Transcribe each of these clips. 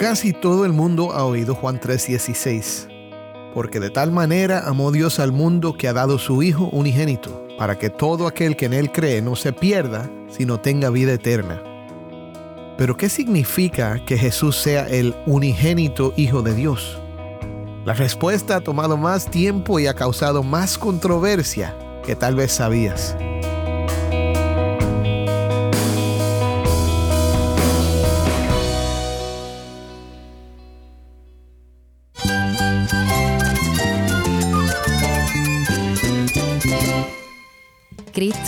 Casi todo el mundo ha oído Juan 3:16, porque de tal manera amó Dios al mundo que ha dado su Hijo unigénito, para que todo aquel que en Él cree no se pierda, sino tenga vida eterna. Pero ¿qué significa que Jesús sea el unigénito Hijo de Dios? La respuesta ha tomado más tiempo y ha causado más controversia que tal vez sabías.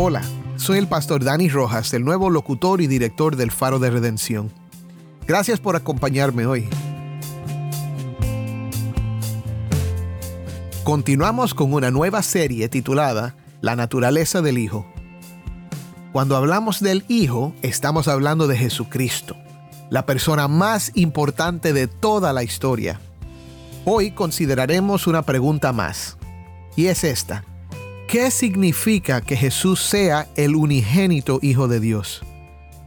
Hola, soy el pastor Dani Rojas, el nuevo locutor y director del Faro de Redención. Gracias por acompañarme hoy. Continuamos con una nueva serie titulada La naturaleza del Hijo. Cuando hablamos del Hijo, estamos hablando de Jesucristo, la persona más importante de toda la historia. Hoy consideraremos una pregunta más, y es esta. ¿Qué significa que Jesús sea el unigénito Hijo de Dios?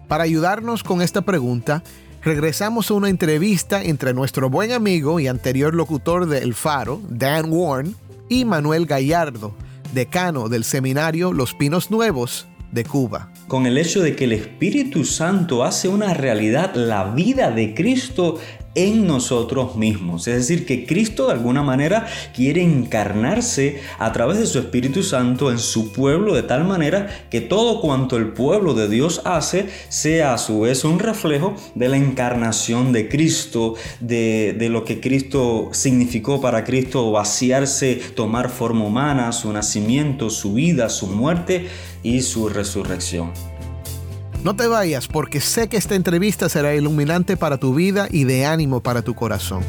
Para ayudarnos con esta pregunta, regresamos a una entrevista entre nuestro buen amigo y anterior locutor de El Faro, Dan Warren, y Manuel Gallardo, decano del seminario Los Pinos Nuevos de Cuba. Con el hecho de que el Espíritu Santo hace una realidad la vida de Cristo en nosotros mismos. Es decir, que Cristo de alguna manera quiere encarnarse a través de su Espíritu Santo en su pueblo de tal manera que todo cuanto el pueblo de Dios hace sea a su vez un reflejo de la encarnación de Cristo, de, de lo que Cristo significó para Cristo vaciarse, tomar forma humana, su nacimiento, su vida, su muerte y su resurrección. No te vayas porque sé que esta entrevista será iluminante para tu vida y de ánimo para tu corazón.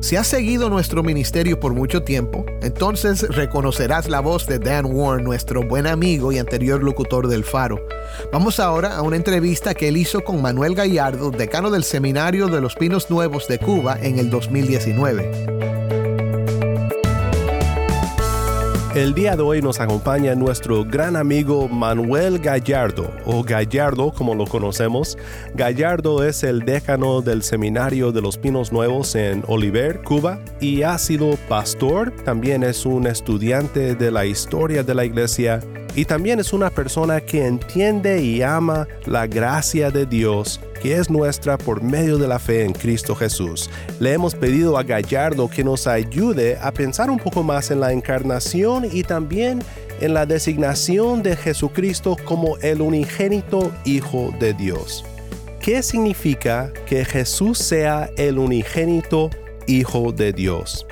Si has seguido nuestro ministerio por mucho tiempo, entonces reconocerás la voz de Dan Warren, nuestro buen amigo y anterior locutor del Faro. Vamos ahora a una entrevista que él hizo con Manuel Gallardo, decano del Seminario de los Pinos Nuevos de Cuba en el 2019. El día de hoy nos acompaña nuestro gran amigo Manuel Gallardo, o Gallardo como lo conocemos. Gallardo es el decano del Seminario de los Pinos Nuevos en Oliver, Cuba, y ha sido pastor, también es un estudiante de la historia de la iglesia y también es una persona que entiende y ama la gracia de Dios es nuestra por medio de la fe en Cristo Jesús. Le hemos pedido a Gallardo que nos ayude a pensar un poco más en la encarnación y también en la designación de Jesucristo como el unigénito Hijo de Dios. ¿Qué significa que Jesús sea el unigénito Hijo de Dios?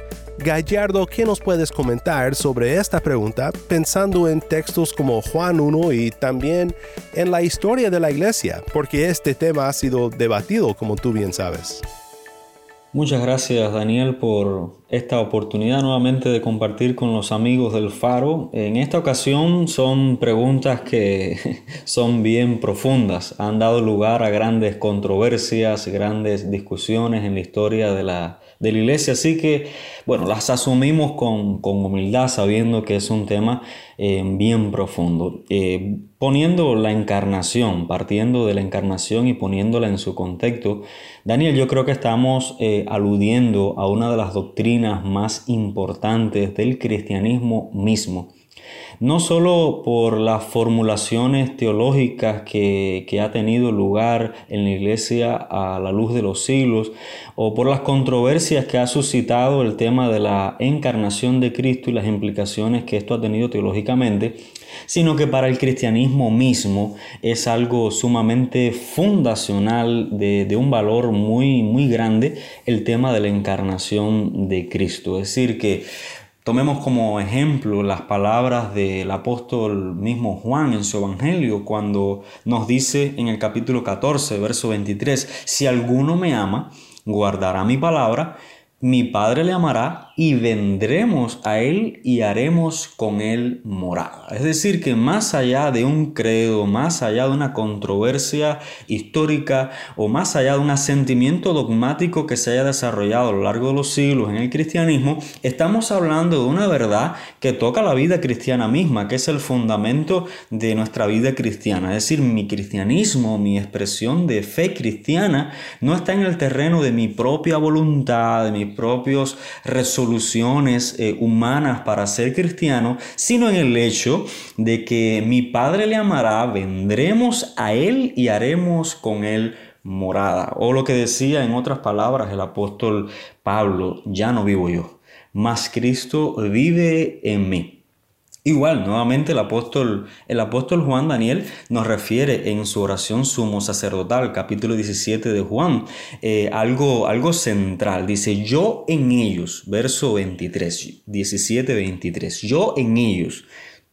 Gallardo, ¿qué nos puedes comentar sobre esta pregunta pensando en textos como Juan 1 y también en la historia de la iglesia? Porque este tema ha sido debatido, como tú bien sabes. Muchas gracias Daniel por esta oportunidad nuevamente de compartir con los amigos del Faro. En esta ocasión son preguntas que son bien profundas, han dado lugar a grandes controversias, grandes discusiones en la historia de la, de la iglesia, así que bueno, las asumimos con, humildad sabiendo que es un tema eh, bien profundo. Eh, poniendo la encarnación, partiendo de la encarnación y poniéndola en su contexto, Daniel, yo creo que estamos eh, aludiendo a una de las doctrinas más importantes del cristianismo mismo no solo por las formulaciones teológicas que, ha tenido lugar en la iglesia a la luz de los siglos, o por las controversias que ha suscitado el tema de la encarnación de Cristo y las implicaciones que esto ha tenido teológicamente, sino que para el cristianismo mismo es algo sumamente fundacional de, de, un valor muy, muy grande el tema de la encarnación de Cristo. Es decir, que Tomemos como ejemplo las palabras del apóstol mismo Juan en su Evangelio cuando nos dice en el capítulo 14, verso 23, si alguno me ama, guardará mi palabra, mi Padre le amará y vendremos a Él y haremos con Él morada. Es decir, que más allá de un credo, más allá de una controversia histórica o más allá de un asentimiento dogmático que se haya desarrollado a lo largo de los siglos en el cristianismo, estamos hablando de una verdad que toca la vida cristiana misma, que es el fundamento de nuestra vida cristiana. Es decir, mi cristianismo, mi expresión de fe cristiana, no está en el terreno de mi propia voluntad, de mis propios resoluciones, soluciones eh, humanas para ser cristiano, sino en el hecho de que mi Padre le amará, vendremos a Él y haremos con Él morada. O lo que decía en otras palabras el apóstol Pablo, ya no vivo yo, mas Cristo vive en mí. Igual, nuevamente el apóstol, el apóstol Juan Daniel nos refiere en su oración sumo sacerdotal, capítulo 17 de Juan, eh, algo, algo central. Dice, yo en ellos, verso 23, 17, 23, yo en ellos,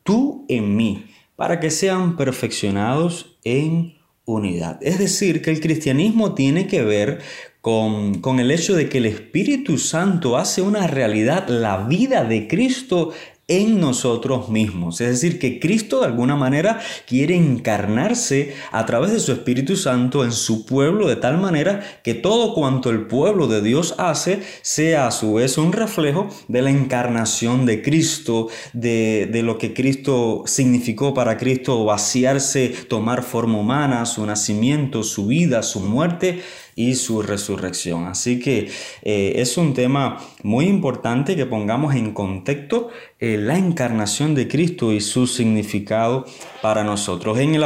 tú en mí, para que sean perfeccionados en unidad. Es decir, que el cristianismo tiene que ver con, con, el hecho de que el Espíritu Santo hace una realidad la vida de Cristo en nosotros mismos. Es decir, que Cristo de alguna manera quiere encarnarse a través de su Espíritu Santo en su pueblo de tal manera que todo cuanto el pueblo de Dios hace sea a su vez un reflejo de la encarnación de Cristo, de, de lo que Cristo significó para Cristo vaciarse, tomar forma humana, su nacimiento, su vida, su muerte y su resurrección. Así que eh, es un tema muy importante que pongamos en contexto eh, la encarnación de Cristo y su significado para nosotros. En el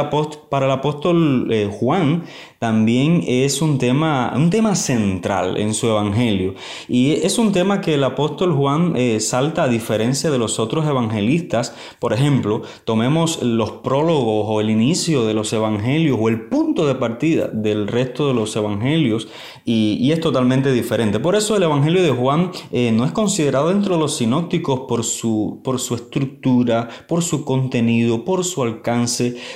para el apóstol eh, Juan también es un tema, un tema central en su evangelio. Y es un tema que el apóstol Juan eh, salta a diferencia de los otros evangelistas. Por ejemplo, tomemos los prólogos o el inicio de los evangelios o el punto de partida del resto de los evangelios y, es totalmente diferente. Por eso el evangelio de Juan eh, no es considerado dentro de los sinópticos por su, por su estructura, por su contenido, por su alcance,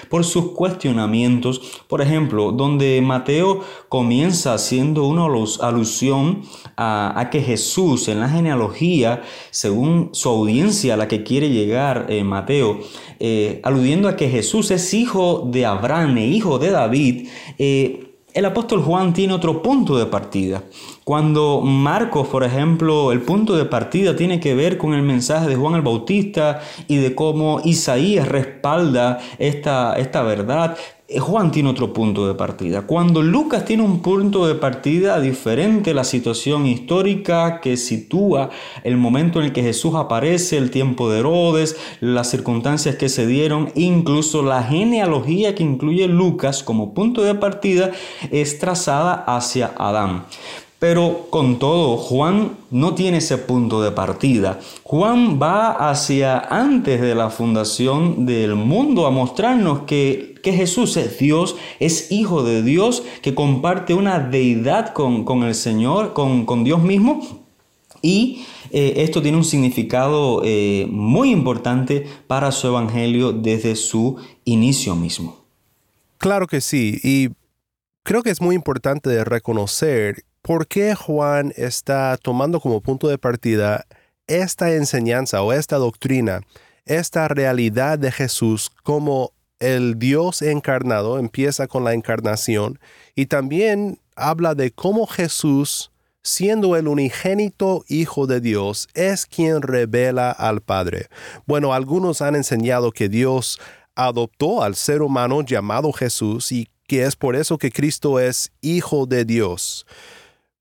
por sus cuestionamientos. Por ejemplo, donde Mateo comienza haciendo una alusión a, que Jesús en la genealogía, según su audiencia a la que quiere llegar eh, Mateo, eh, aludiendo a que Jesús es hijo de Abraham e hijo de David, eh, el apóstol Juan tiene otro punto de partida. Cuando Marcos, por ejemplo, el punto de partida tiene que ver con el mensaje de Juan el Bautista y de cómo Isaías respalda esta, esta verdad, eh, Juan tiene otro punto de partida. Cuando Lucas tiene un punto de partida diferente, la situación histórica que sitúa el momento en el que Jesús aparece, el tiempo de Herodes, las circunstancias que se dieron, incluso la genealogía que incluye Lucas como punto de partida es trazada hacia Adán. Pero con todo, Juan no tiene ese punto de partida. Juan va hacia antes de la fundación del mundo a mostrarnos que, Jesús es Dios, es hijo de Dios, que comparte una deidad con, el Señor, con, Dios mismo. Y eh, esto tiene un significado eh, muy importante para su evangelio desde su inicio mismo. Claro que sí, y creo que es muy importante reconocer ¿por qué Juan está tomando como punto de partida esta enseñanza o esta doctrina, esta realidad de Jesús como el Dios encarnado, empieza con la encarnación, y también habla de cómo Jesús, siendo el unigénito Hijo de Dios, es quien revela al Padre. Bueno, algunos han enseñado que Dios adoptó al ser humano llamado Jesús y que es por eso que Cristo es Hijo de Dios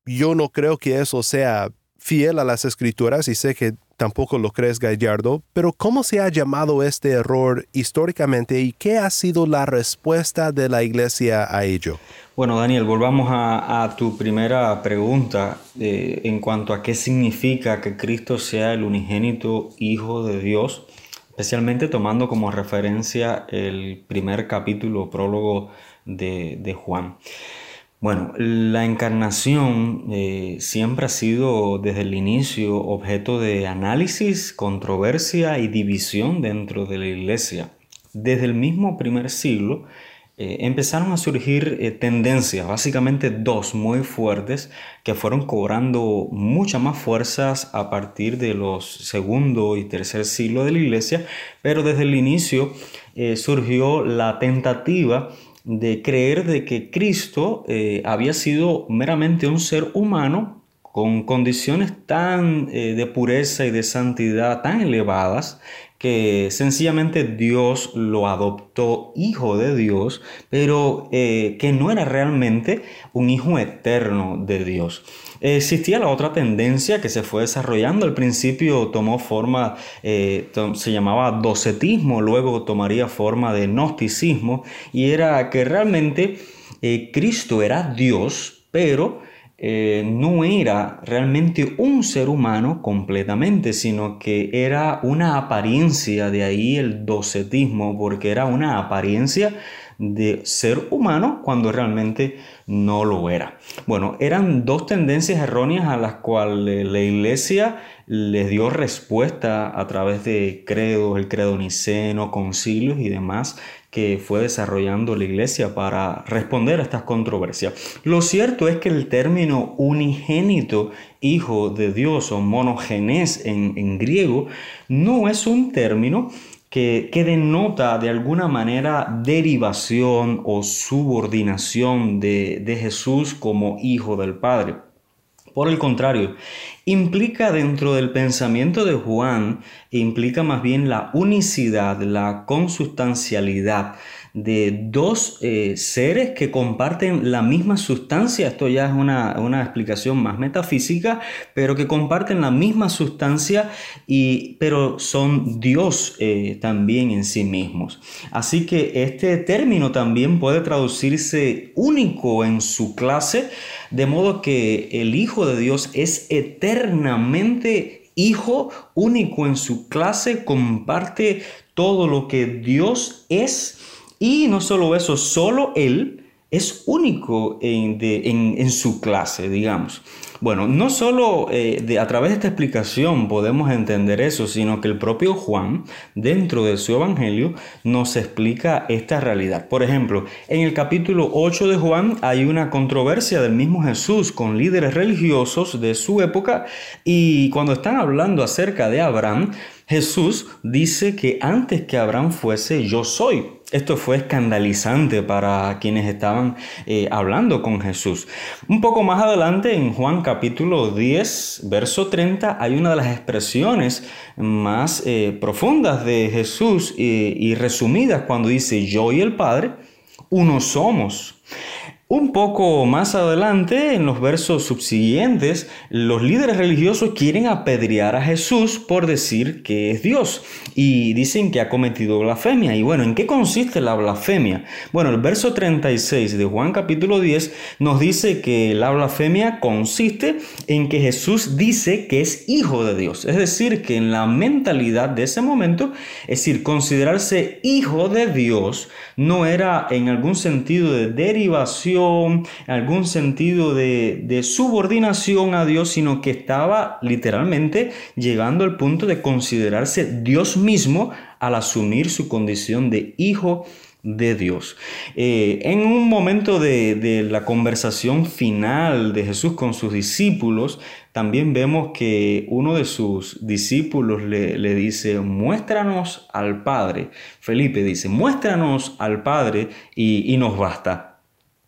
yo no creo que eso sea fiel a las escrituras y sé que tampoco lo crees Gallardo, pero ¿cómo se ha llamado este error históricamente y qué ha sido la respuesta de la iglesia a ello? Bueno, Daniel, volvamos a, tu primera pregunta eh, en cuanto a qué significa que Cristo sea el unigénito Hijo de Dios, especialmente tomando como referencia el primer capítulo prólogo de, de Juan. Bueno, la encarnación eh, siempre ha sido desde el inicio objeto de análisis, controversia y división dentro de la iglesia. Desde el mismo primer siglo eh, empezaron a surgir eh, tendencias, básicamente dos muy fuertes, que fueron cobrando mucha más fuerzas a partir de los segundo y tercer siglo de la iglesia, pero desde el inicio surgió la tentativa de creer de que Cristo eh, había sido meramente un ser humano con condiciones tan eh, de pureza y de santidad tan elevadas que sencillamente Dios lo adoptó hijo de Dios, pero eh, que no era realmente un hijo eterno de Dios. Existía la otra tendencia que se fue desarrollando. Al principio tomó forma, eh, se llamaba docetismo, luego tomaría forma de gnosticismo, y era que realmente Cristo era Dios, pero eh, no era realmente un ser humano completamente, sino que era una apariencia, de ahí el docetismo, porque era una apariencia de ser humano cuando realmente no lo era. Bueno, eran dos tendencias erróneas a las cuales la iglesia les dio respuesta a través de credos, el credo niceno, concilios y demás que fue desarrollando la iglesia para responder a estas controversias. Lo cierto es que el término unigénito hijo de Dios o monogenes en, griego no es un término que, denota de alguna manera derivación o subordinación de, de Jesús como hijo del Padre. Por el contrario, implica dentro del pensamiento de Juan, implica más bien la unicidad, la consustancialidad de dos eh, seres que comparten la misma sustancia. Esto ya es una, explicación más metafísica, pero que comparten la misma sustancia, y, pero son Dios eh, también en sí mismos. Así que este término también puede traducirse único en su clase, de modo que el Hijo de Dios es eternamente Hijo único en su clase, comparte todo lo que Dios es y no solo eso, solo él es único en, su clase, digamos. Bueno, no solo eh, a través de esta explicación podemos entender eso, sino que el propio Juan, dentro de su evangelio, nos explica esta realidad. Por ejemplo, en el capítulo 8 de Juan hay una controversia del mismo Jesús con líderes religiosos de su época y cuando están hablando acerca de Abraham, Jesús dice que antes que Abraham fuese, yo soy. Esto fue escandalizante para quienes estaban eh, hablando con Jesús. Un poco más adelante, en Juan capítulo 10, verso 30, hay una de las expresiones más eh, profundas de Jesús y, y resumidas cuando dice, yo y el Padre, uno somos. Un poco más adelante, en los versos subsiguientes, los líderes religiosos quieren apedrear a Jesús por decir que es Dios y dicen que ha cometido blasfemia. Y bueno, ¿en qué consiste la blasfemia? Bueno, el verso 36 de Juan capítulo 10 nos dice que la blasfemia consiste en que Jesús dice que es hijo de Dios. Es decir, que en la mentalidad de ese momento, es decir, considerarse hijo de Dios no era en algún sentido de derivación en algún sentido de, de subordinación a Dios, sino que estaba literalmente llegando al punto de considerarse Dios mismo al asumir su condición de hijo de Dios. Eh, en un momento de, la conversación final de Jesús con sus discípulos, también vemos que uno de sus discípulos le, dice, muéstranos al Padre. Felipe dice, muéstranos al Padre y nos basta.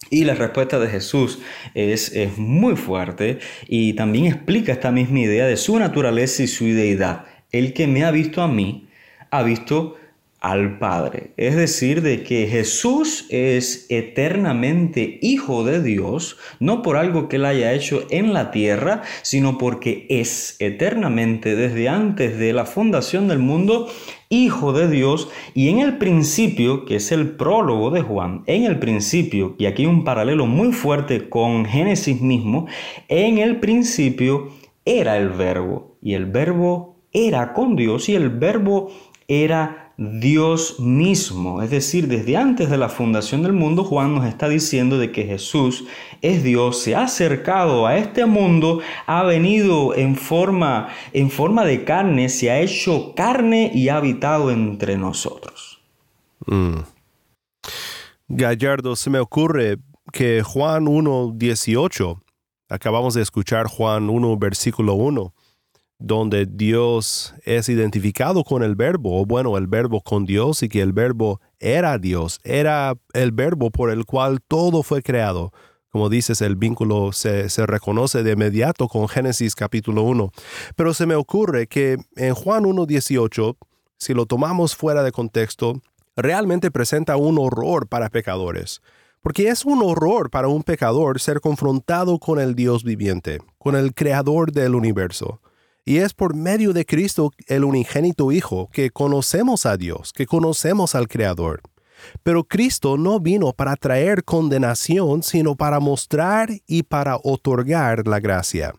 Y la respuesta de Jesús es, muy fuerte y también explica esta misma idea de su naturaleza y su deidad. El que me ha visto a mí, ha visto al Padre. Es decir, de que Jesús es eternamente Hijo de Dios, no por algo que él haya hecho en la tierra, sino porque es eternamente, desde antes de la fundación del mundo, Hijo de Dios. Y en el principio, que es el prólogo de Juan, en el principio, y aquí un paralelo muy fuerte con Génesis mismo, en el principio era el verbo, y el verbo era con Dios, y el verbo era Dios mismo. Es decir, desde antes de la fundación del mundo, Juan nos está diciendo de que Jesús es Dios, se ha acercado a este mundo, ha venido en forma, en forma de carne, se ha hecho carne y ha habitado entre nosotros. Mm. Gallardo, se me ocurre que Juan 1.18, acabamos de escuchar Juan 1, versículo 1, donde Dios es identificado con el verbo, o bueno, el verbo con Dios y que el verbo era Dios, era el verbo por el cual todo fue creado. Como dices, el vínculo se, se reconoce de inmediato con Génesis capítulo 1. Pero se me ocurre que en Juan 1.18, si lo tomamos fuera de contexto, realmente presenta un horror para pecadores. Porque es un horror para un pecador ser confrontado con el Dios viviente, con el creador del universo. Y es por medio de Cristo, el unigénito Hijo, que conocemos a Dios, que conocemos al Creador. Pero Cristo no vino para traer condenación, sino para mostrar y para otorgar la gracia.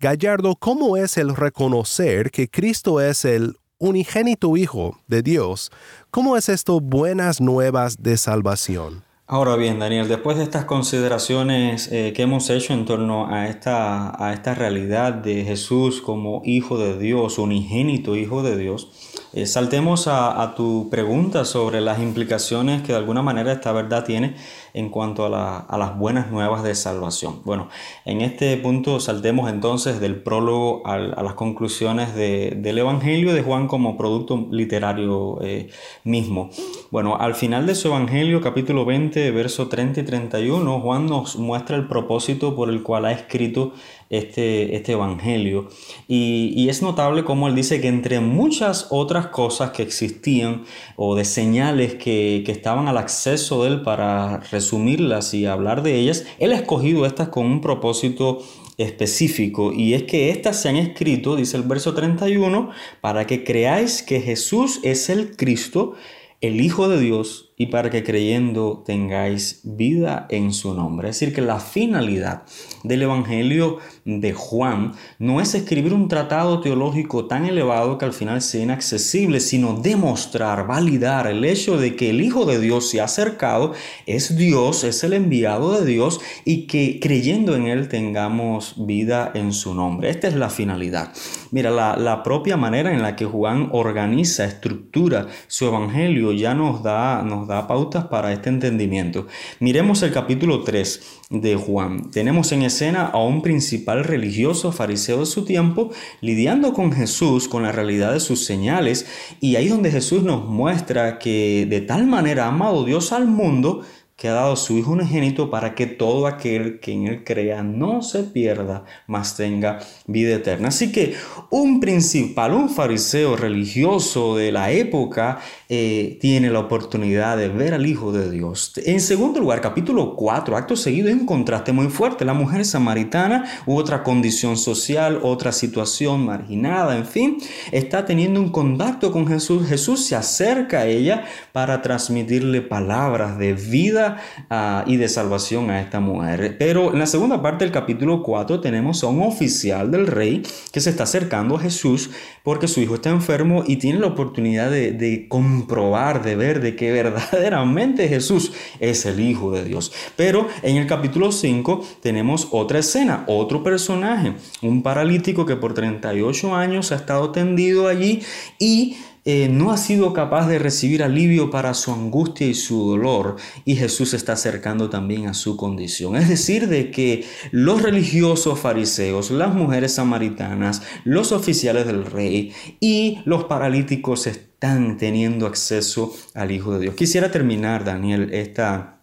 Gallardo, ¿cómo es el reconocer que Cristo es el unigénito Hijo de Dios? ¿Cómo es esto buenas nuevas de salvación? Ahora bien, Daniel, después de estas consideraciones eh, que hemos hecho en torno a esta, a esta realidad de Jesús como Hijo de Dios, unigénito Hijo de Dios, eh, saltemos a, tu pregunta sobre las implicaciones que de alguna manera esta verdad tiene en cuanto a, las buenas nuevas de salvación. Bueno, en este punto saltemos entonces del prólogo a las conclusiones del Evangelio de Juan como producto literario eh, mismo. Bueno, al final de su Evangelio, capítulo 20, verso 30 y 31, Juan nos muestra el propósito por el cual ha escrito este, este Evangelio. Y, es notable como él dice que entre muchas otras cosas que existían o de señales que, que estaban al acceso de él para resumirlas y hablar de ellas, él ha escogido estas con un propósito específico y es que éstas se han escrito, dice el verso 31, para que creáis que Jesús es el Cristo, el Hijo de Dios, y para que creyendo tengáis vida en su nombre. Es decir, que la finalidad del Evangelio de Juan no es escribir un tratado teológico tan elevado que al final sea inaccesible, sino demostrar, validar el hecho de que el Hijo de Dios se ha acercado, es Dios, es el enviado de Dios y que creyendo en Él tengamos vida en su nombre. Esta es la finalidad. Mira, la, la propia manera en la que Juan organiza, estructura su Evangelio ya nos da... Nos da pautas para este entendimiento. Miremos el capítulo 3 de Juan. Tenemos en escena a un principal religioso fariseo de su tiempo lidiando con Jesús, con la realidad de sus señales, y ahí donde Jesús nos muestra que de tal manera ha amado Dios al mundo que ha dado su Hijo unigénito para que todo aquel que en él crea no se pierda, mas tenga vida eterna. Así que un principal, un fariseo religioso de la época, eh, tiene la oportunidad de ver al Hijo de Dios. En segundo lugar, capítulo 4, acto seguido, hay un contraste muy fuerte. La mujer samaritana, u otra condición social, otra situación marginada, en fin, está teniendo un contacto con Jesús. Jesús se acerca a ella para transmitirle palabras de vida Ah, y de salvación a esta mujer. Pero en la segunda parte del capítulo 4 tenemos a un oficial del rey que se está acercando a Jesús porque su hijo está enfermo y tiene la oportunidad de, de comprobar, de ver de que verdaderamente Jesús es el Hijo de Dios. Pero en el capítulo 5 tenemos otra escena, otro personaje, un paralítico que por 38 años ha estado tendido allí y eh, no ha sido capaz de recibir alivio para su angustia y su dolor y Jesús está acercando también a su condición. Es decir, de que los religiosos fariseos, las mujeres samaritanas, los oficiales del rey y los paralíticos están teniendo acceso al Hijo de Dios. Quisiera terminar, Daniel, esta,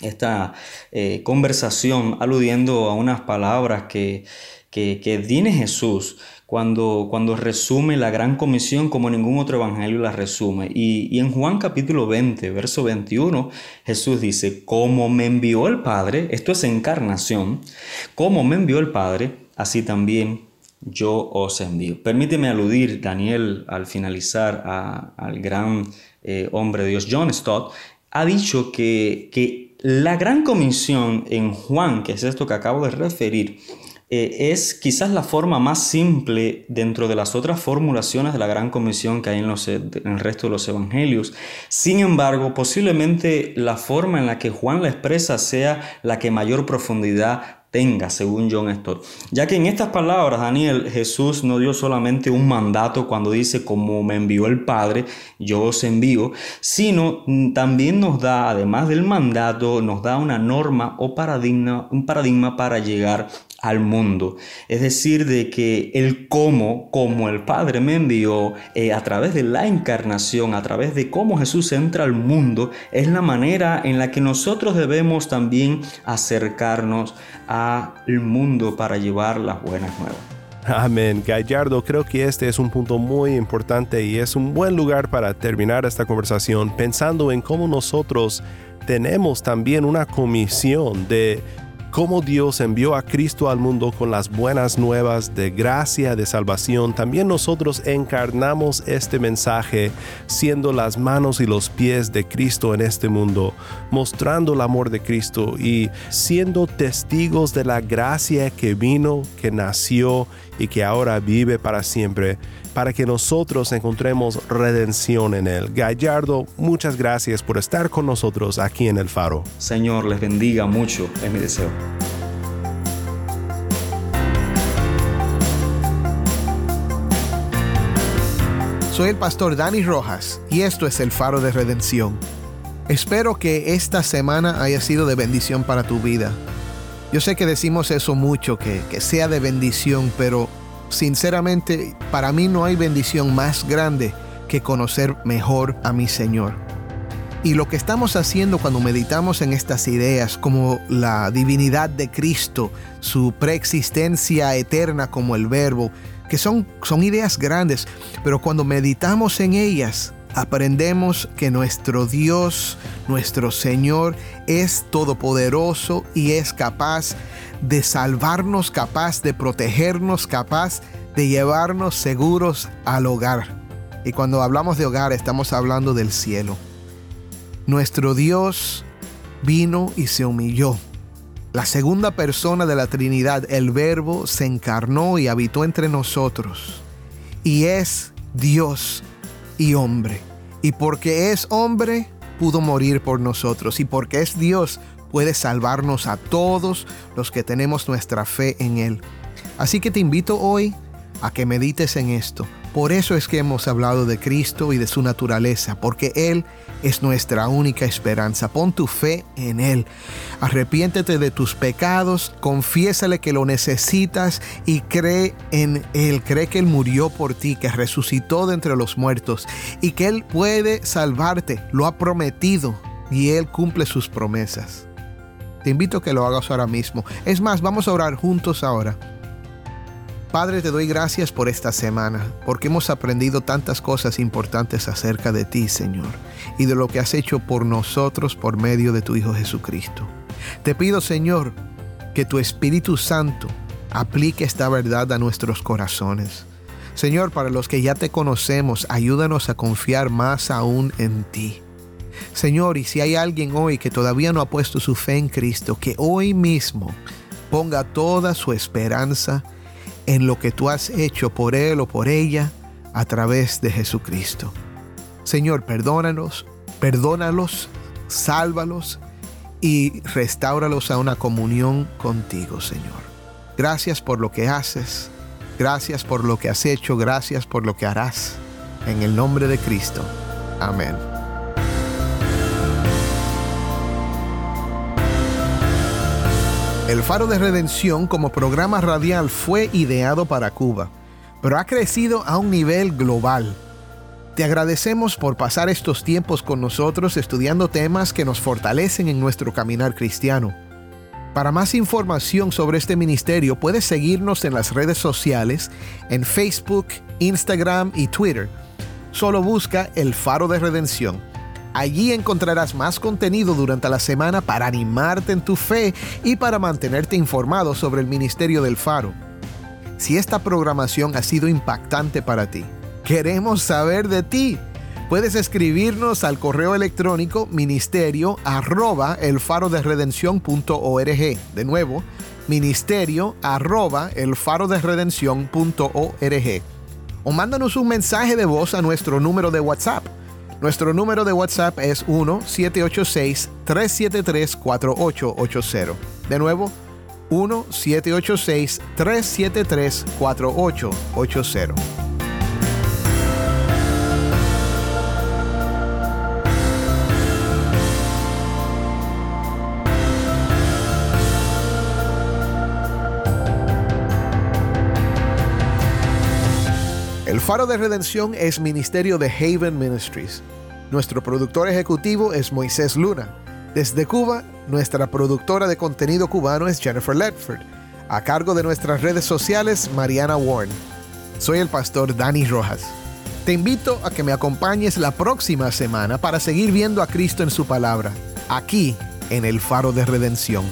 esta eh, conversación aludiendo a unas palabras que, que, que tiene Jesús cuando, cuando resume la gran comisión como ningún otro evangelio la resume. Y, en Juan capítulo 20, verso 21, Jesús dice, como me envió el Padre, esto es encarnación, como me envió el Padre, así también yo os envío. Permíteme aludir, Daniel, al finalizar al gran eh, hombre de Dios, John Stott, ha dicho que, que la gran comisión en Juan, que es esto que acabo de referir, eh, es quizás la forma más simple dentro de las otras formulaciones de la Gran Comisión que hay en, los, en el resto de los evangelios. Sin embargo, posiblemente la forma en la que Juan la expresa sea la que mayor profundidad tenga, según John Stott. Ya que en estas palabras, Daniel, Jesús no dio solamente un mandato cuando dice, como me envió el Padre, yo os envío, sino también nos da, además del mandato, nos da una norma o paradigma, un paradigma para llegar al mundo. Es decir, de que el cómo, como el Padre me envió, eh, a través de la encarnación, a través de cómo Jesús entra al mundo, es la manera en la que nosotros debemos también acercarnos al mundo para llevar las buenas nuevas. Amén. Gallardo, creo que este es un punto muy importante y es un buen lugar para terminar esta conversación pensando en cómo nosotros tenemos también una comisión de cómo Dios envió a Cristo al mundo con las buenas nuevas de gracia, de salvación, también nosotros encarnamos este mensaje siendo las manos y los pies de Cristo en este mundo, mostrando el amor de Cristo y siendo testigos de la gracia que vino, que nació y que ahora vive para siempre para que nosotros encontremos redención en Él. Gallardo, muchas gracias por estar con nosotros aquí en el Faro. Señor, les bendiga mucho, es mi deseo. Soy el pastor Dani Rojas y esto es el Faro de Redención. Espero que esta semana haya sido de bendición para tu vida. Yo sé que decimos eso mucho, que, que sea de bendición, pero Sinceramente, para mí no hay bendición más grande que conocer mejor a mi Señor. Y lo que estamos haciendo cuando meditamos en estas ideas, como la divinidad de Cristo, su preexistencia eterna como el verbo, que son, son ideas grandes, pero cuando meditamos en ellas, aprendemos que nuestro Dios, nuestro Señor, es todopoderoso y es capaz de salvarnos, capaz de protegernos, capaz de llevarnos seguros al hogar. Y cuando hablamos de hogar estamos hablando del cielo. Nuestro Dios vino y se humilló. La segunda persona de la Trinidad, el Verbo, se encarnó y habitó entre nosotros. Y es Dios y hombre. Y porque es hombre, pudo morir por nosotros. Y porque es Dios, puede salvarnos a todos los que tenemos nuestra fe en Él. Así que te invito hoy a que medites en esto. Por eso es que hemos hablado de Cristo y de su naturaleza, porque Él es nuestra única esperanza. Pon tu fe en Él. Arrepiéntete de tus pecados, confiésale que lo necesitas y cree en Él. Cree que Él murió por ti, que resucitó de entre los muertos y que Él puede salvarte. Lo ha prometido y Él cumple sus promesas. Te invito a que lo hagas ahora mismo. Es más, vamos a orar juntos ahora. Padre, te doy gracias por esta semana, porque hemos aprendido tantas cosas importantes acerca de ti, Señor, y de lo que has hecho por nosotros por medio de tu Hijo Jesucristo. Te pido, Señor, que tu Espíritu Santo aplique esta verdad a nuestros corazones. Señor, para los que ya te conocemos, ayúdanos a confiar más aún en ti. Señor, y si hay alguien hoy que todavía no ha puesto su fe en Cristo, que hoy mismo ponga toda su esperanza en lo que tú has hecho por él o por ella a través de Jesucristo. Señor, perdónanos, perdónalos, sálvalos y restauralos a una comunión contigo, Señor. Gracias por lo que haces, gracias por lo que has hecho, gracias por lo que harás. En el nombre de Cristo. Amén. El Faro de Redención como programa radial fue ideado para Cuba, pero ha crecido a un nivel global. Te agradecemos por pasar estos tiempos con nosotros estudiando temas que nos fortalecen en nuestro caminar cristiano. Para más información sobre este ministerio puedes seguirnos en las redes sociales, en Facebook, Instagram y Twitter. Solo busca el Faro de Redención Allí encontrarás más contenido durante la semana para animarte en tu fe y para mantenerte informado sobre el ministerio del faro. Si esta programación ha sido impactante para ti, queremos saber de ti. Puedes escribirnos al correo electrónico ministerio arroba el de nuevo, ministerio arroba el o mándanos un mensaje de voz a nuestro número de WhatsApp. Nuestro número de WhatsApp es 1-786-373-4880. De nuevo, 1-786-373-4880. El Faro de Redención es ministerio de Haven Ministries. Nuestro productor ejecutivo es Moisés Luna. Desde Cuba, nuestra productora de contenido cubano es Jennifer Ledford. A cargo de nuestras redes sociales, Mariana Warren. Soy el pastor Dani Rojas. Te invito a que me acompañes la próxima semana para seguir viendo a Cristo en su palabra, aquí en el Faro de Redención.